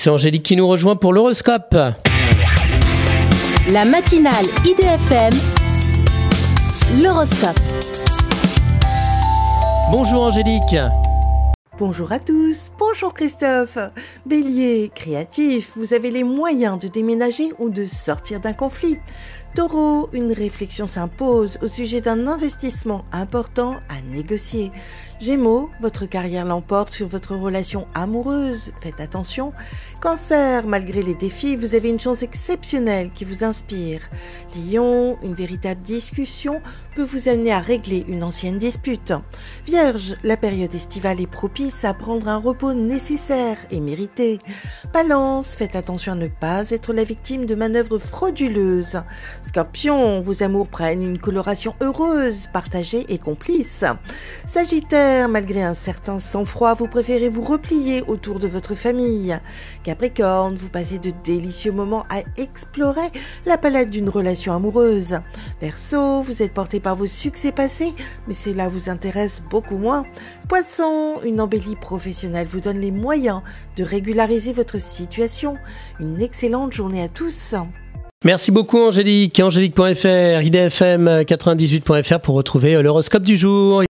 C'est Angélique qui nous rejoint pour l'horoscope. La matinale IDFM, l'horoscope. Bonjour Angélique. Bonjour à tous, bonjour Christophe. Bélier, créatif, vous avez les moyens de déménager ou de sortir d'un conflit. Taureau, une réflexion s'impose au sujet d'un investissement important à négocier. Gémeaux, votre carrière l'emporte sur votre relation amoureuse, faites attention. Cancer, malgré les défis, vous avez une chance exceptionnelle qui vous inspire. Lion, une véritable discussion peut vous amener à régler une ancienne dispute. Vierge, la période estivale est propice à prendre un repos nécessaire et mérité. Balance, faites attention à ne pas être la victime de manœuvres frauduleuses. Scorpion, vos amours prennent une coloration heureuse, partagée et complice. Sagittaire, malgré un certain sang-froid, vous préférez vous replier autour de votre famille. Capricorne, vous passez de délicieux moments à explorer la palette d'une relation amoureuse. Verseau, vous êtes porté par vos succès passés, mais cela vous intéresse beaucoup moins. Poisson, une embellie professionnelle vous donne les moyens de régulariser votre situation. Une excellente journée à tous. Merci beaucoup Angélique. Angélique.fr, idfm98.fr pour retrouver l'horoscope du jour.